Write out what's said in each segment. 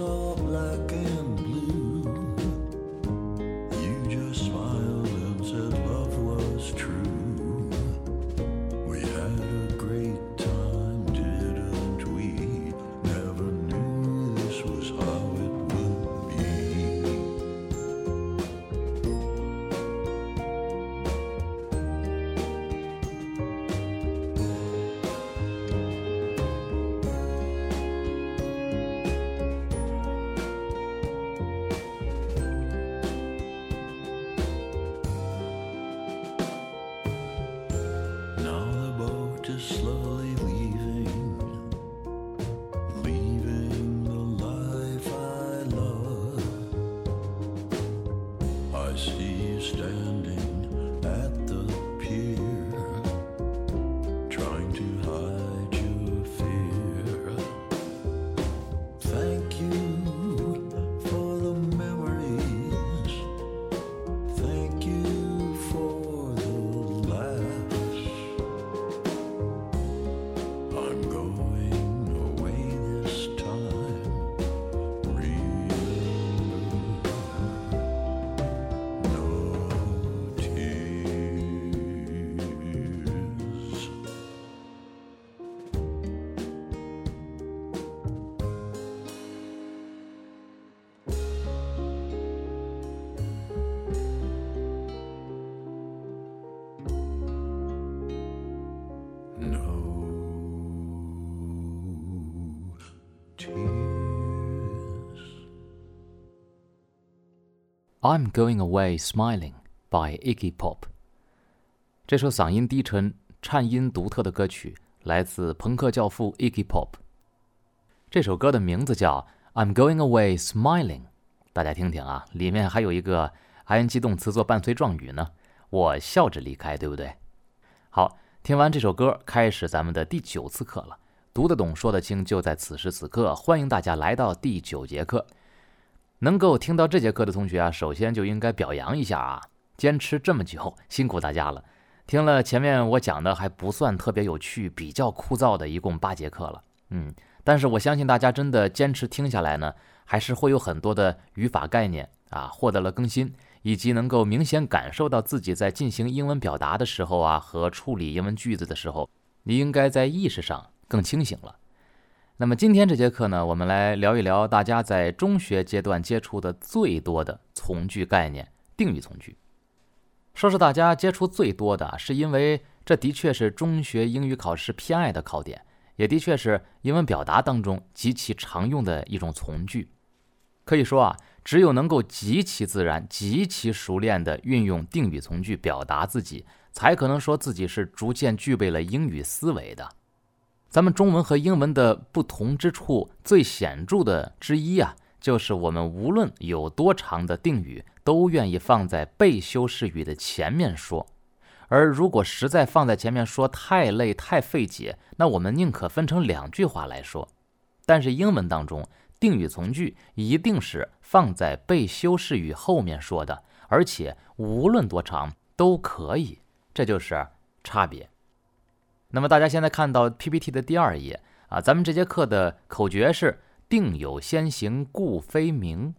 up like an slow. I'm Going Away Smiling by Iggy Pop。这首嗓音低沉、颤音独特的歌曲来自朋克教父 Iggy Pop。这首歌的名字叫《I'm Going Away Smiling》，大家听听啊，里面还有一个 ing 动词做伴随状语呢。我笑着离开，对不对？好，听完这首歌，开始咱们的第九次课了。读得懂、说得清，就在此时此刻。欢迎大家来到第九节课。能够听到这节课的同学啊，首先就应该表扬一下啊，坚持这么久，辛苦大家了。听了前面我讲的还不算特别有趣，比较枯燥的，一共八节课了，嗯，但是我相信大家真的坚持听下来呢，还是会有很多的语法概念啊获得了更新，以及能够明显感受到自己在进行英文表达的时候啊和处理英文句子的时候，你应该在意识上更清醒了。那么今天这节课呢，我们来聊一聊大家在中学阶段接触的最多的从句概念——定语从句。说是大家接触最多的，是因为这的确是中学英语考试偏爱的考点，也的确是英文表达当中极其常用的一种从句。可以说啊，只有能够极其自然、极其熟练地运用定语从句表达自己，才可能说自己是逐渐具备了英语思维的。咱们中文和英文的不同之处，最显著的之一啊，就是我们无论有多长的定语，都愿意放在被修饰语的前面说。而如果实在放在前面说太累太费解，那我们宁可分成两句话来说。但是英文当中，定语从句一定是放在被修饰语后面说的，而且无论多长都可以，这就是差别。那么大家现在看到 PPT 的第二页啊，咱们这节课的口诀是“定有先行，故非名”。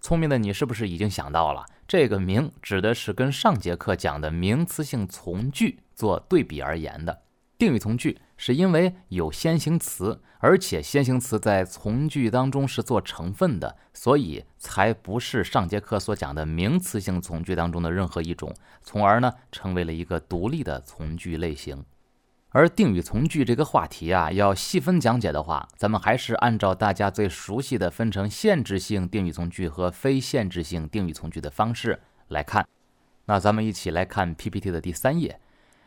聪明的你是不是已经想到了？这个“名”指的是跟上节课讲的名词性从句做对比而言的。定语从句是因为有先行词，而且先行词在从句当中是做成分的，所以才不是上节课所讲的名词性从句当中的任何一种，从而呢成为了一个独立的从句类型。而定语从句这个话题啊，要细分讲解的话，咱们还是按照大家最熟悉的分成限制性定语从句和非限制性定语从句的方式来看。那咱们一起来看 PPT 的第三页。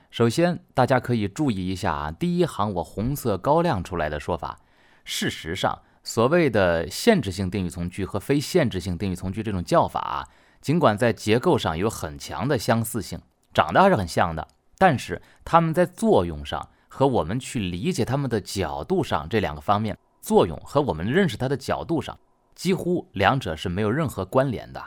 首先，大家可以注意一下啊，第一行我红色高亮出来的说法。事实上，所谓的限制性定语从句和非限制性定语从句这种叫法啊，尽管在结构上有很强的相似性，长得还是很像的。但是它们在作用上和我们去理解它们的角度上这两个方面，作用和我们认识它的角度上，几乎两者是没有任何关联的。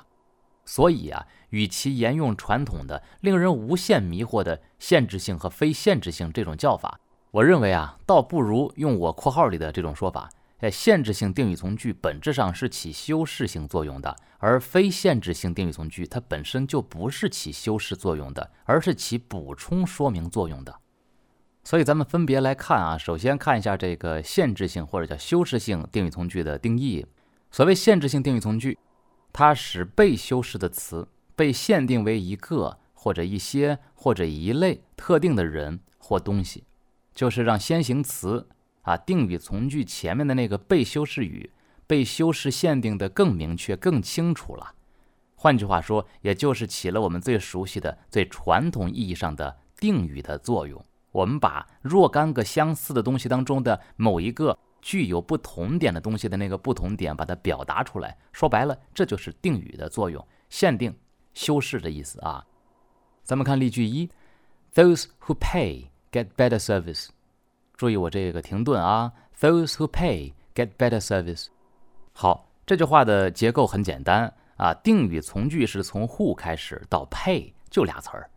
所以啊，与其沿用传统的令人无限迷惑的限制性和非限制性这种叫法，我认为啊，倒不如用我括号里的这种说法。哎，限制性定语从句本质上是起修饰性作用的，而非限制性定语从句它本身就不是起修饰作用的，而是起补充说明作用的。所以咱们分别来看啊，首先看一下这个限制性或者叫修饰性定语从句的定义。所谓限制性定语从句，它使被修饰的词被限定为一个或者一些或者一类特定的人或东西，就是让先行词。啊，定语从句前面的那个被修饰语被修饰限定的更明确、更清楚了。换句话说，也就是起了我们最熟悉的、最传统意义上的定语的作用。我们把若干个相似的东西当中的某一个具有不同点的东西的那个不同点，把它表达出来。说白了，这就是定语的作用，限定、修饰的意思啊。咱们看例句一：Those who pay get better service。注意我这个停顿啊！Those who pay get better service。好，这句话的结构很简单啊，定语从句是从 who 开始到 pay 就俩词儿，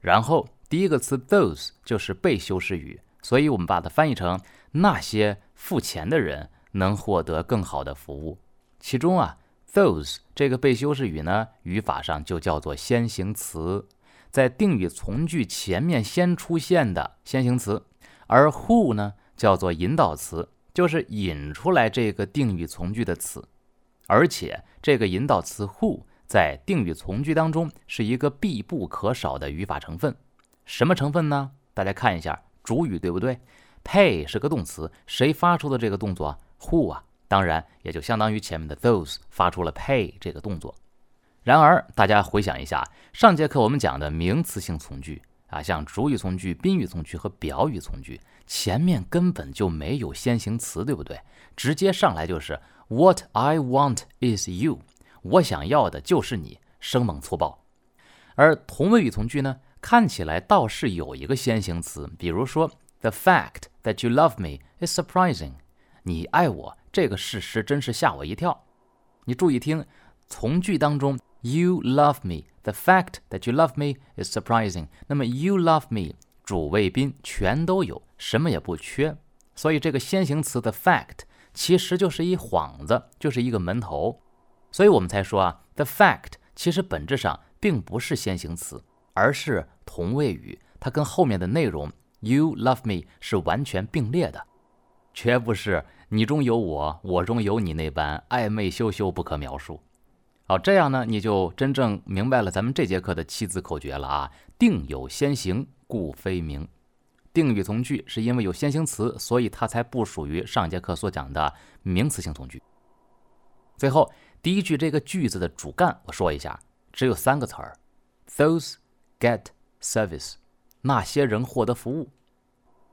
然后第一个词 those 就是被修饰语，所以我们把它翻译成那些付钱的人能获得更好的服务。其中啊，those 这个被修饰语呢，语法上就叫做先行词，在定语从句前面先出现的先行词。而 who 呢，叫做引导词，就是引出来这个定语从句的词，而且这个引导词 who 在定语从句当中是一个必不可少的语法成分。什么成分呢？大家看一下主语对不对？pay 是个动词，谁发出的这个动作？who 啊，当然也就相当于前面的 those 发出了 pay 这个动作。然而，大家回想一下上节课我们讲的名词性从句。啊，像主语从句、宾语从句和表语从句，前面根本就没有先行词，对不对？直接上来就是 What I want is you，我想要的就是你，生猛粗暴。而同位语从句呢，看起来倒是有一个先行词，比如说 The fact that you love me is surprising，你爱我这个事实真是吓我一跳。你注意听，从句当中 You love me。The fact that you love me is surprising。那么 you love me 主谓宾全都有，什么也不缺。所以这个先行词的 fact 其实就是一幌子，就是一个门头。所以我们才说啊，the fact 其实本质上并不是先行词，而是同位语，它跟后面的内容 you love me 是完全并列的，绝不是你中有我，我中有你那般暧昧羞羞不可描述。好，这样呢，你就真正明白了咱们这节课的七字口诀了啊！定有先行，故非名。定语从句是因为有先行词，所以它才不属于上节课所讲的名词性从句。最后，第一句这个句子的主干，我说一下，只有三个词儿：those get service，那些人获得服务。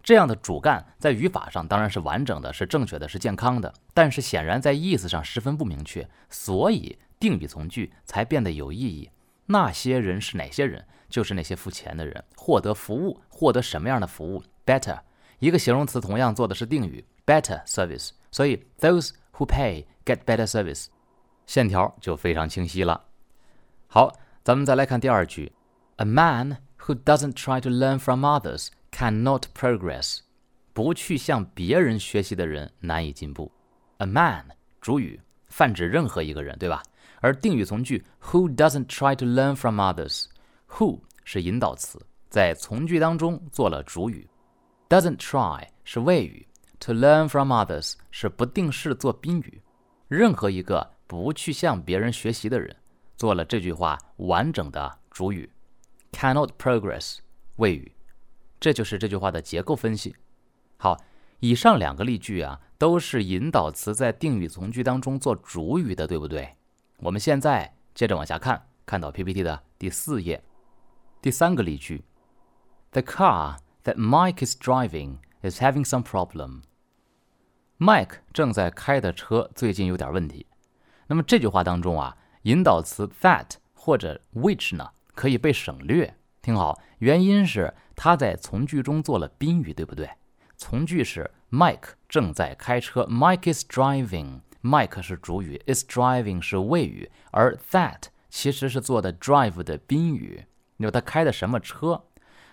这样的主干在语法上当然是完整的，是正确的，是健康的，但是显然在意思上十分不明确，所以。定语从句才变得有意义。那些人是哪些人？就是那些付钱的人。获得服务，获得什么样的服务？Better，一个形容词同样做的是定语，better service。所以，those who pay get better service，线条就非常清晰了。好，咱们再来看第二句：A man who doesn't try to learn from others cannot progress。不去向别人学习的人难以进步。A man，主语，泛指任何一个人，对吧？而定语从句 Who doesn't try to learn from others？Who 是引导词，在从句当中做了主语，doesn't try 是谓语，to learn from others 是不定式做宾语。任何一个不去向别人学习的人，做了这句话完整的主语，cannot progress 谓语。这就是这句话的结构分析。好，以上两个例句啊，都是引导词在定语从句当中做主语的，对不对？我们现在接着往下看，看到 PPT 的第四页，第三个例句：The car that Mike is driving is having some problem. Mike 正在开的车最近有点问题。那么这句话当中啊，引导词 that 或者 which 呢可以被省略。听好，原因是它在从句中做了宾语，对不对？从句是 Mike 正在开车，Mike is driving。Mike 是主语，is driving 是谓语，而 that 其实是做的 drive 的宾语。你说他开的什么车？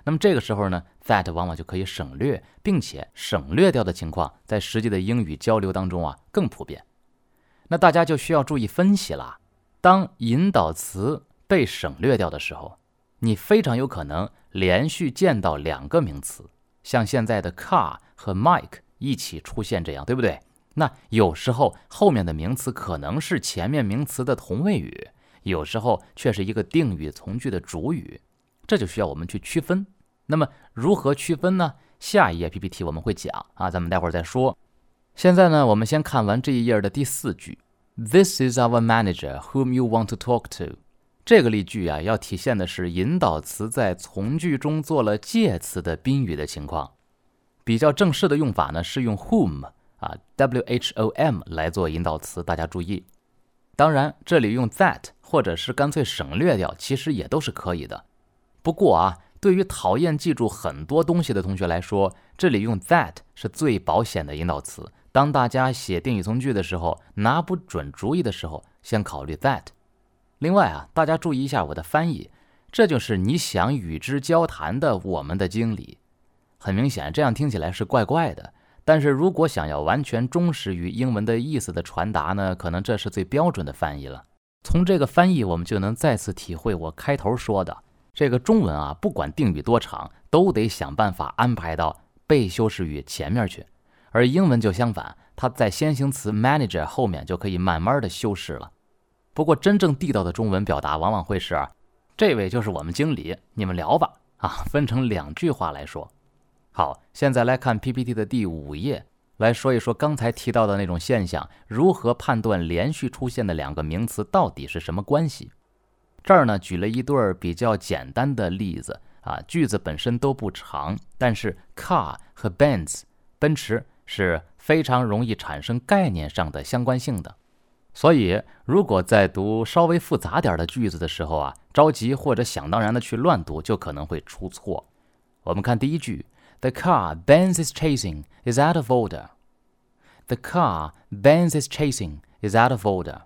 那么这个时候呢 that 往往就可以省略，并且省略掉的情况在实际的英语交流当中啊更普遍。那大家就需要注意分析了。当引导词被省略掉的时候，你非常有可能连续见到两个名词，像现在的 car 和 Mike 一起出现，这样对不对？那有时候后面的名词可能是前面名词的同位语，有时候却是一个定语从句的主语，这就需要我们去区分。那么如何区分呢？下一页 PPT 我们会讲啊，咱们待会儿再说。现在呢，我们先看完这一页的第四句：This is our manager whom you want to talk to。这个例句啊，要体现的是引导词在从句中做了介词的宾语的情况。比较正式的用法呢，是用 whom 啊，w h o m 来做引导词。大家注意，当然这里用 that 或者是干脆省略掉，其实也都是可以的。不过啊。对于讨厌记住很多东西的同学来说，这里用 that 是最保险的引导词。当大家写定语从句的时候，拿不准主意的时候，先考虑 that。另外啊，大家注意一下我的翻译，这就是你想与之交谈的我们的经理。很明显，这样听起来是怪怪的。但是如果想要完全忠实于英文的意思的传达呢，可能这是最标准的翻译了。从这个翻译，我们就能再次体会我开头说的。这个中文啊，不管定语多长，都得想办法安排到被修饰语前面去，而英文就相反，它在先行词 manager 后面就可以慢慢的修饰了。不过真正地道的中文表达往往会是：“这位就是我们经理，你们聊吧。”啊，分成两句话来说。好，现在来看 PPT 的第五页，来说一说刚才提到的那种现象，如何判断连续出现的两个名词到底是什么关系。这儿呢，举了一对儿比较简单的例子啊，句子本身都不长，但是 car 和 Benz 奔驰是非常容易产生概念上的相关性的，所以如果在读稍微复杂点的句子的时候啊，着急或者想当然的去乱读，就可能会出错。我们看第一句，The car Benz is chasing is out of order. The car Benz is chasing is out of order.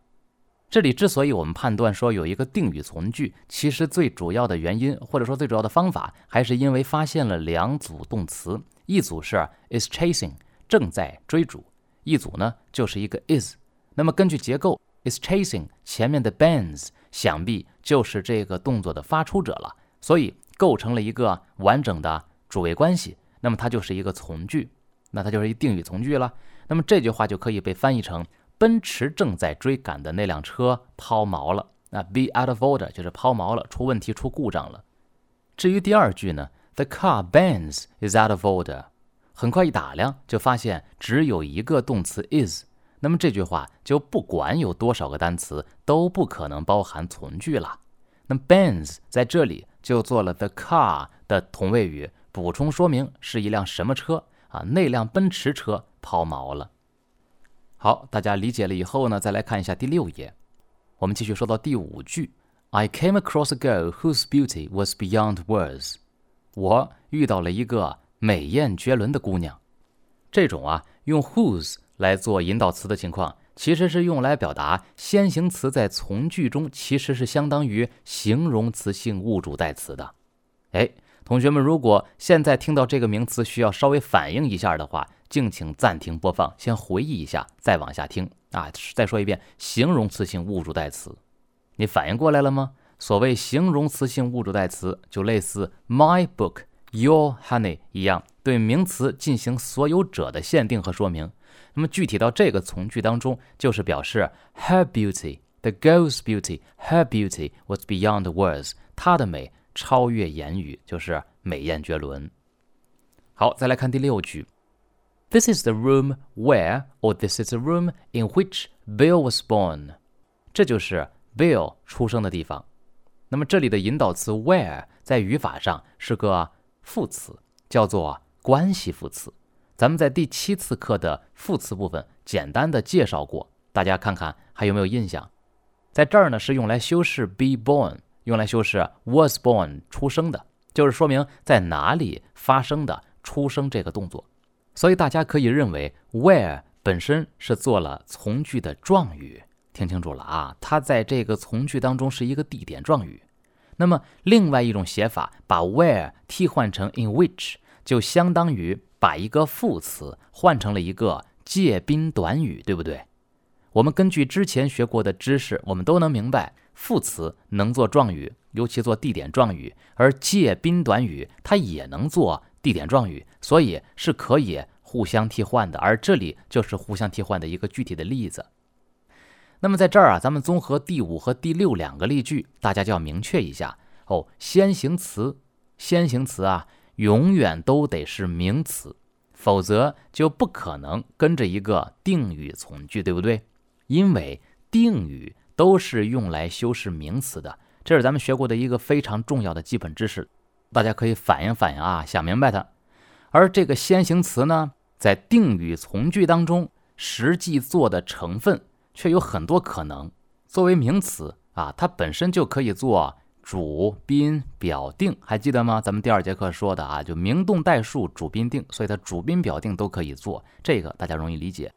这里之所以我们判断说有一个定语从句，其实最主要的原因或者说最主要的方法，还是因为发现了两组动词，一组是 is chasing 正在追逐，一组呢就是一个 is。那么根据结构，is chasing 前面的 Benz 想必就是这个动作的发出者了，所以构成了一个完整的主谓关系，那么它就是一个从句，那它就是一定语从句了。那么这句话就可以被翻译成。奔驰正在追赶的那辆车抛锚了，那 be out of order 就是抛锚了，出问题、出故障了。至于第二句呢，the car Benz is out of order，很快一打量就发现只有一个动词 is，那么这句话就不管有多少个单词都不可能包含从句了。那么 Benz 在这里就做了 the car 的同位语，补充说明是一辆什么车啊？那辆奔驰车抛锚了。好，大家理解了以后呢，再来看一下第六页。我们继续说到第五句：I came across a girl whose beauty was beyond words。我遇到了一个美艳绝伦的姑娘。这种啊，用 whose 来做引导词的情况，其实是用来表达先行词在从句中其实是相当于形容词性物主代词的。哎。同学们，如果现在听到这个名词需要稍微反应一下的话，敬请暂停播放，先回忆一下，再往下听啊。再说一遍，形容词性物主代词，你反应过来了吗？所谓形容词性物主代词，就类似 my book、your honey 一样，对名词进行所有者的限定和说明。那么具体到这个从句当中，就是表示 her beauty、the girl's beauty、her beauty was beyond words，她的美。超越言语，就是美艳绝伦。好，再来看第六句：This is the room where, or this is the room in which Bill was born。这就是 Bill 出生的地方。那么这里的引导词 where 在语法上是个副词，叫做关系副词。咱们在第七次课的副词部分简单的介绍过，大家看看还有没有印象？在这儿呢，是用来修饰 be born。用来修饰 was born 出生的，就是说明在哪里发生的出生这个动作。所以大家可以认为 where 本身是做了从句的状语，听清楚了啊，它在这个从句当中是一个地点状语。那么另外一种写法，把 where 替换成 in which，就相当于把一个副词换成了一个介宾短语，对不对？我们根据之前学过的知识，我们都能明白，副词能做状语，尤其做地点状语，而介宾短语它也能做地点状语，所以是可以互相替换的。而这里就是互相替换的一个具体的例子。那么在这儿啊，咱们综合第五和第六两个例句，大家就要明确一下哦。先行词，先行词啊，永远都得是名词，否则就不可能跟着一个定语从句，对不对？因为定语都是用来修饰名词的，这是咱们学过的一个非常重要的基本知识，大家可以反映反映啊，想明白它。而这个先行词呢，在定语从句当中，实际做的成分。却有很多可能。作为名词啊，它本身就可以做主宾表定，还记得吗？咱们第二节课说的啊，就名动代数主宾定，所以它主宾表定都可以做，这个大家容易理解。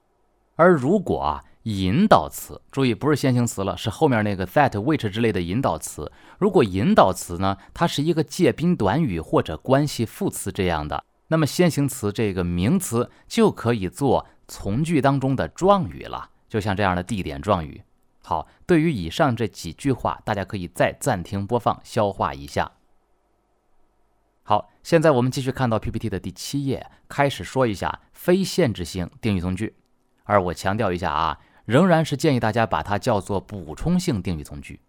而如果啊，引导词，注意不是先行词了，是后面那个 that、which 之类的引导词。如果引导词呢，它是一个介宾短语或者关系副词这样的，那么先行词这个名词就可以做从句当中的状语了。就像这样的地点状语。好，对于以上这几句话，大家可以再暂停播放，消化一下。好，现在我们继续看到 PPT 的第七页，开始说一下非限制性定语从句。而我强调一下啊，仍然是建议大家把它叫做补充性定语从句。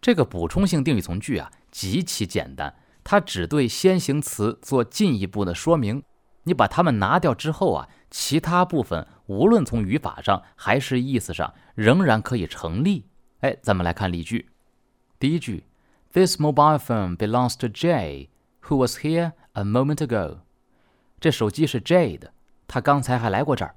这个补充性定语从句啊，极其简单，它只对先行词做进一步的说明。你把它们拿掉之后啊，其他部分无论从语法上还是意思上，仍然可以成立。哎，咱们来看例句。第一句，This mobile phone belongs to Jay, who was here a moment ago。这手机是 Jay 的，他刚才还来过这儿。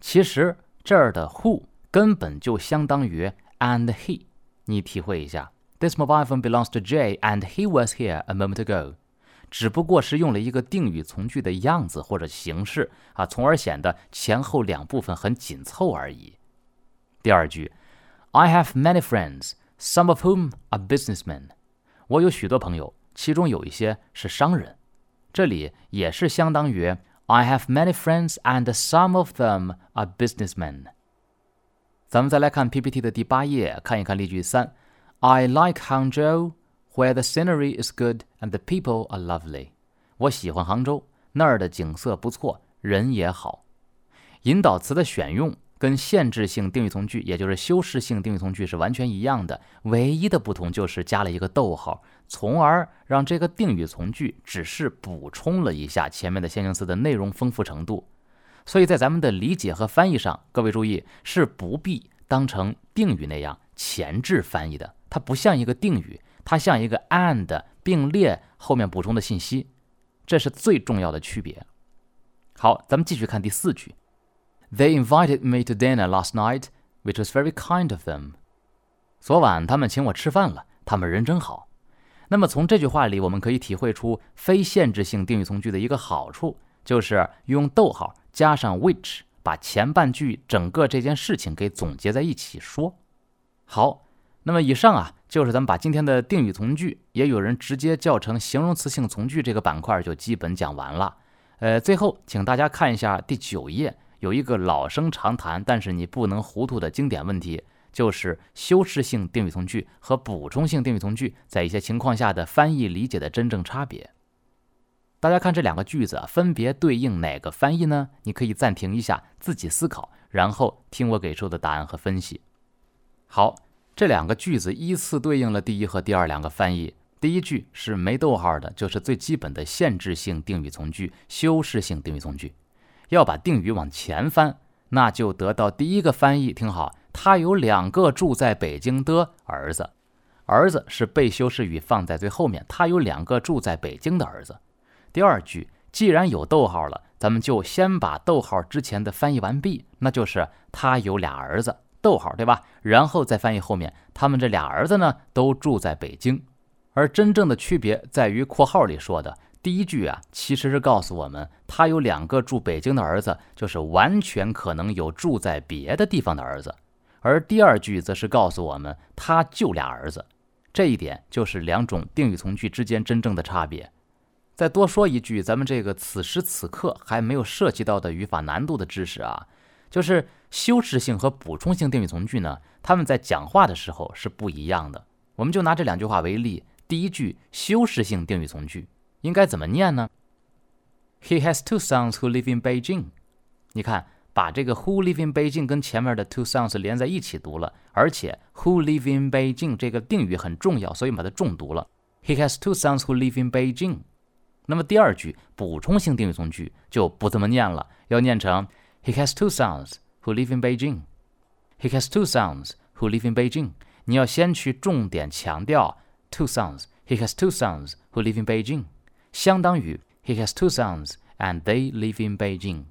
其实这儿的 who 根本就相当于 and he，你体会一下。This mobile phone belongs to Jay, and he was here a moment ago。只不过是用了一个定语从句的样子或者形式啊，从而显得前后两部分很紧凑而已。第二句，I have many friends, some of whom are businessmen。我有许多朋友，其中有一些是商人。这里也是相当于 I have many friends and some of them are businessmen。 咱们再来看 PPT 的第八页，看一看例句三：I like Hangzhou。Where the scenery is good and the people are lovely，我喜欢杭州，那儿的景色不错，人也好。引导词的选用跟限制性定语从句，也就是修饰性定语从句是完全一样的，唯一的不同就是加了一个逗号，从而让这个定语从句只是补充了一下前面的先行词的内容丰富程度。所以在咱们的理解和翻译上，各位注意是不必当成定语那样前置翻译的，它不像一个定语。它像一个 and 并列后面补充的信息，这是最重要的区别。好，咱们继续看第四句。They invited me to dinner last night, which was very kind of them。昨晚他们请我吃饭了，他们人真好。那么从这句话里，我们可以体会出非限制性定语从句的一个好处，就是用逗号加上 which，把前半句整个这件事情给总结在一起说。好。那么以上啊，就是咱们把今天的定语从句，也有人直接叫成形容词性从句这个板块就基本讲完了。呃，最后请大家看一下第九页，有一个老生常谈，但是你不能糊涂的经典问题，就是修饰性定语从句和补充性定语从句在一些情况下的翻译理解的真正差别。大家看这两个句子分别对应哪个翻译呢？你可以暂停一下，自己思考，然后听我给出的答案和分析。好。这两个句子依次对应了第一和第二两个翻译。第一句是没逗号的，就是最基本的限制性定语从句、修饰性定语从句。要把定语往前翻，那就得到第一个翻译。听好，他有两个住在北京的儿子，儿子是被修饰语放在最后面。他有两个住在北京的儿子。第二句既然有逗号了，咱们就先把逗号之前的翻译完毕，那就是他有俩儿子。逗号对吧？然后再翻译后面，他们这俩儿子呢都住在北京，而真正的区别在于括号里说的第一句啊，其实是告诉我们他有两个住北京的儿子，就是完全可能有住在别的地方的儿子，而第二句则是告诉我们他就俩儿子，这一点就是两种定语从句之间真正的差别。再多说一句，咱们这个此时此刻还没有涉及到的语法难度的知识啊，就是修饰性和补充性定语从句呢，他们在讲话的时候是不一样的。我们就拿这两句话为例，第一句修饰性定语从句应该怎么念呢？He has two sons who live in Beijing。你看，把这个 who live in Beijing 跟前面的 two sons 连在一起读了，而且 who live in Beijing 这个定语很重要，所以把它重读了。He has two sons who live in Beijing。那么第二句补充性定语从句就不这么念了，要念成 He has two sons who live in Beijing. He has two sons who live in Beijing. 你要先去重点强调 two sons. He has two sons who live in Beijing，相当于 He has two sons and they live in Beijing。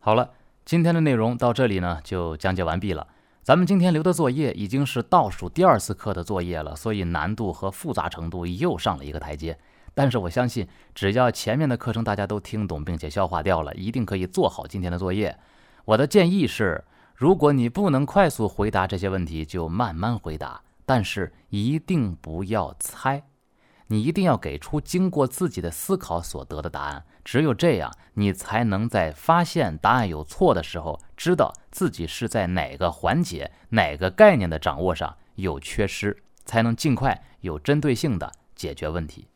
好了，今天的内容到这里呢就讲解完毕了。咱们今天留的作业已经是倒数第二次课的作业了，所以难度和复杂程度又上了一个台阶。但是我相信，只要前面的课程大家都听懂并且消化掉了，一定可以做好今天的作业。我的建议是，如果你不能快速回答这些问题，就慢慢回答，但是一定不要猜，你一定要给出经过自己的思考所得的答案。只有这样，你才能在发现答案有错的时候，知道自己是在哪个环节、哪个概念的掌握上有缺失，才能尽快有针对性的解决问题。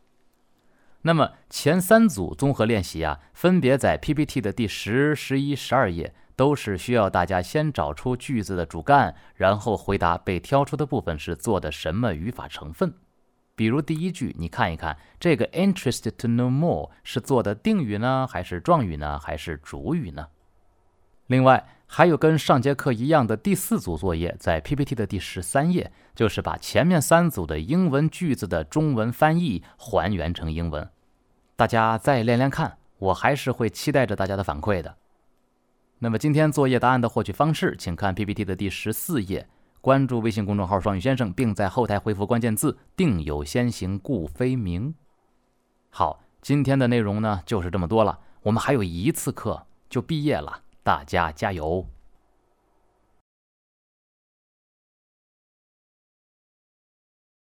那么前三组综合练习啊，分别在 PPT 的第十、十一、十二页，都是需要大家先找出句子的主干，然后回答被挑出的部分是做的什么语法成分。比如第一句，你看一看这个 interested to know more 是做的定语呢，还是状语呢，还是主语呢？另外还有跟上节课一样的第四组作业，在 PPT 的第十三页，就是把前面三组的英文句子的中文翻译还原成英文。大家再练练看，我还是会期待着大家的反馈的。那么今天作业答案的获取方式，请看 PPT 的第十四页，关注微信公众号“双语先生”，并在后台回复关键字“定有先行，故非名”。好，今天的内容呢就是这么多了，我们还有一次课就毕业了。大家加油！